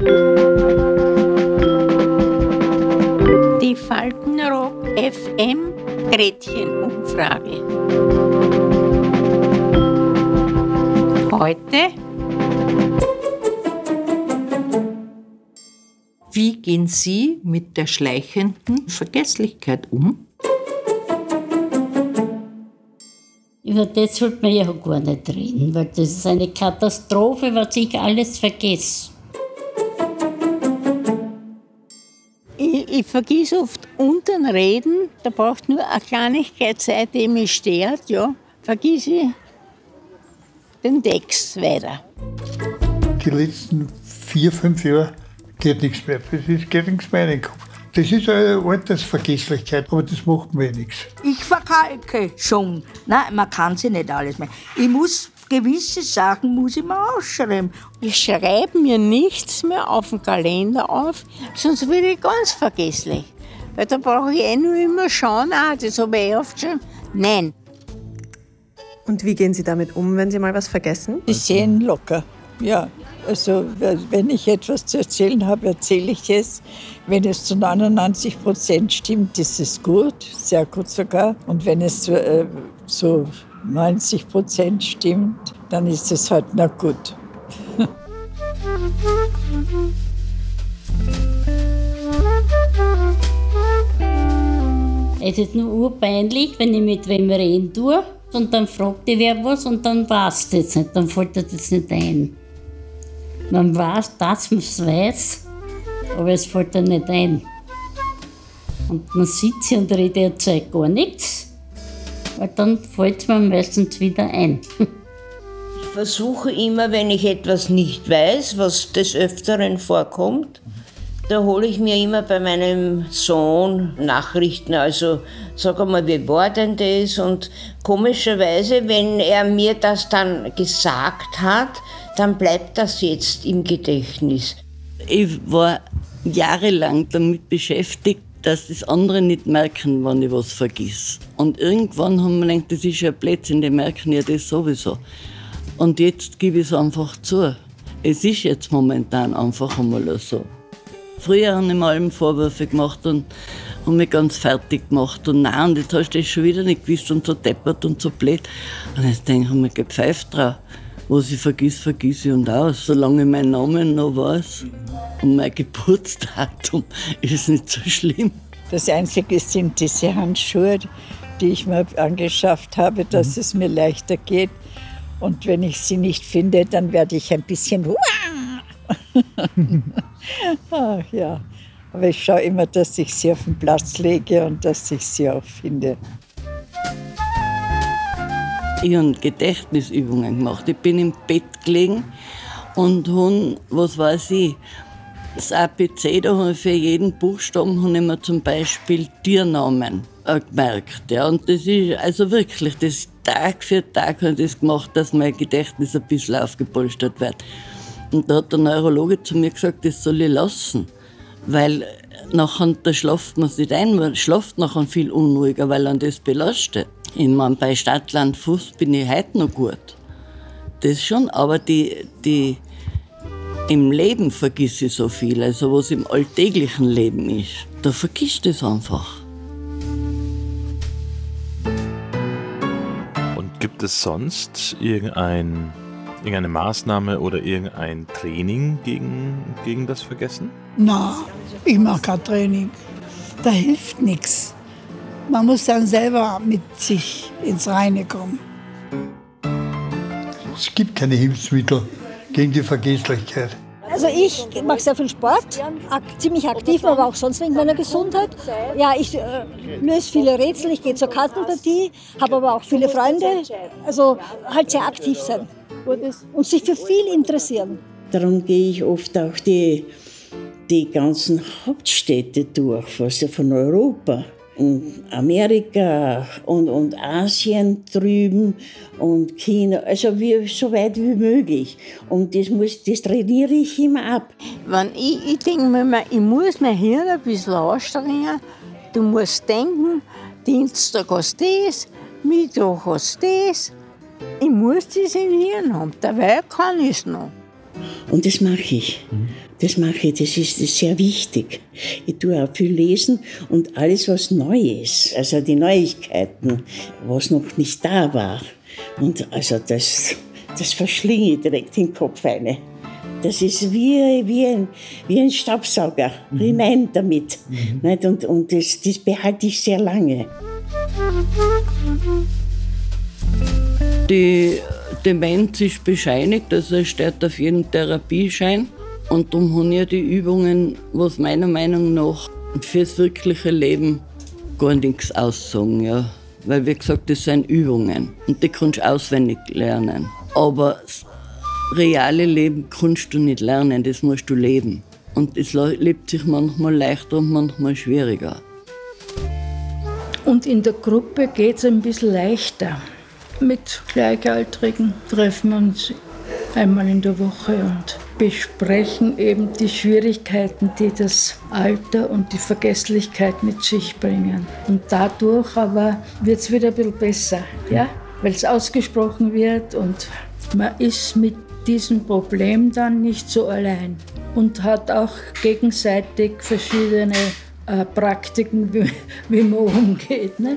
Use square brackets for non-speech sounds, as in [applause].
Die Faltenrock FM Gretchenumfrage. Heute Wie gehen Sie mit der schleichenden Vergesslichkeit um? Über das sollte man ja gar nicht reden, weil das ist eine Katastrophe, was ich alles vergesse. Ich, vergiss oft unter dem Reden, da braucht nur eine Kleinigkeit Zeit, die mich stört, ja, vergiss ich den Text weiter. Die letzten vier, fünf Jahre geht nichts mehr. Es ist, geht nichts mehr in den Kopf. Das ist eine Altersvergesslichkeit, aber das macht mir nichts. Ich verkalke schon. Nein, man kann sie nicht alles mehr. Ich muss gewisse Sachen muss ich mir aufschreiben. Ich schreibe mir nichts mehr auf den Kalender auf, sonst werde ich ganz vergesslich. Weil da brauche ich eh nur immer schauen, ah, das habe ich eh oft schon. Nein. Und wie gehen Sie damit um, wenn Sie mal was vergessen? Die sehen locker, ja. Also wenn ich etwas zu erzählen habe, erzähle ich es. Wenn es zu 99 Prozent stimmt, ist es gut, sehr gut sogar. Und wenn es äh, zu 90 Prozent stimmt, dann ist es halt na gut. [laughs] Es ist nur urpeinlich, wenn ich mit wem reden tue und dann fragt die wer was und dann weiß das nicht, dann fällt das nicht ein. Man weiß, dass man es weiß, aber es fällt dann nicht ein. Und man sitzt hier und redet erzählt gar nichts, weil dann fällt es mir meistens wieder ein. Ich versuche immer, wenn ich etwas nicht weiß, was des Öfteren vorkommt, da hole ich mir immer bei meinem Sohn Nachrichten. Also sag einmal, wie war denn das? Und komischerweise, wenn er mir das dann gesagt hat, dann bleibt das jetzt im Gedächtnis. Ich war jahrelang damit beschäftigt, dass das andere nicht merken, wenn ich was vergiss. Und irgendwann haben wir gedacht, das ist ja Blödsinn, die merken ja das sowieso. Und jetzt gebe ich es einfach zu. Es ist jetzt momentan einfach einmal so. Früher haben ihm allem Vorwürfe gemacht und haben mich ganz fertig gemacht. Und nein, und jetzt hast du das schon wieder nicht gewusst und so deppert und so blöd. Und jetzt denke ich mir, gepfeift drauf. Was ich vergiss, vergiss ich und aus. Solange ich meinen Namen noch weiß und mein Geburtsdatum [laughs] ist nicht so schlimm. Das Einzige sind diese Handschuhe, die ich mir angeschafft habe, dass es mir leichter geht. Und wenn ich sie nicht finde, dann werde ich ein bisschen. [laughs] Ach ja. Aber ich schaue immer, dass ich sie auf den Platz lege und dass ich sie auch finde. Ich habe Gedächtnisübungen gemacht. Ich bin im Bett gelegen und habe, was weiß ich, das APC, da habe ich für jeden Buchstaben habe ich mir zum Beispiel Tiernamen äh, gemerkt. Ja. Und das ist also wirklich, das Tag für Tag habe ich das gemacht, dass mein Gedächtnis ein bisschen aufgepolstert wird. Und da hat der Neurologe zu mir gesagt, das soll ich lassen. Weil nachher da schlaft man nicht ein, man schlaft nachher viel unruhiger, weil an das belastet. Ich meine, bei Stadtland Fuß bin ich heute noch gut. Das schon, aber die, die, im Leben vergiss ich so viel, also was im alltäglichen Leben ist, da vergisst es einfach. Und gibt es sonst irgendein, irgendeine Maßnahme oder irgendein Training gegen, gegen das Vergessen? Na, ich mache kein Training. Da hilft nichts. Man muss dann selber mit sich ins Reine kommen. Es gibt keine Hilfsmittel gegen die Vergesslichkeit. Also ich mache sehr viel Sport, ak ziemlich aktiv, aber auch sonst wegen meiner Gesundheit. Ja, ich äh, löse viele Rätsel, ich gehe zur Kartenpartie, habe aber auch viele Freunde. Also halt sehr aktiv sein und sich für viel interessieren. Darum gehe ich oft auch die, die ganzen Hauptstädte durch, was ja von Europa und Amerika und, und Asien drüben und China, also wie, so weit wie möglich. Und das, muss, das trainiere ich immer ab. Wenn ich, ich denke mir immer, ich muss mein Hirn ein bisschen anstrengen. Du musst denken, Dienstag hast du das, Mittwoch hast du das. Ich muss das im Hirn haben, dabei kann ich es noch. Und das mache ich. Das mache ich, das ist sehr wichtig. Ich tue auch viel lesen und alles, was neu ist, also die Neuigkeiten, was noch nicht da war. Und also das, das verschlinge ich direkt in den Kopf eine. Das ist wie, wie, ein, wie ein Staubsauger, mhm. hinein damit. Mhm. Und, und das, das behalte ich sehr lange. Die Demenz ist bescheinigt, also es steht auf jeden Therapieschein. Und darum haben ja die Übungen, was meiner Meinung nach fürs wirkliche Leben gar nichts aussagen. Ja. Weil, wie gesagt, das sind Übungen und die kannst du auswendig lernen. Aber das reale Leben kannst du nicht lernen, das musst du leben. Und es lebt sich manchmal leichter und manchmal schwieriger. Und in der Gruppe geht es ein bisschen leichter. Mit Gleichaltrigen treffen wir uns einmal in der Woche und besprechen eben die Schwierigkeiten, die das Alter und die Vergesslichkeit mit sich bringen. Und dadurch aber wird es wieder ein bisschen besser, ja? weil es ausgesprochen wird und man ist mit diesem Problem dann nicht so allein und hat auch gegenseitig verschiedene äh, Praktiken, [laughs] wie, wie man umgeht. Ne?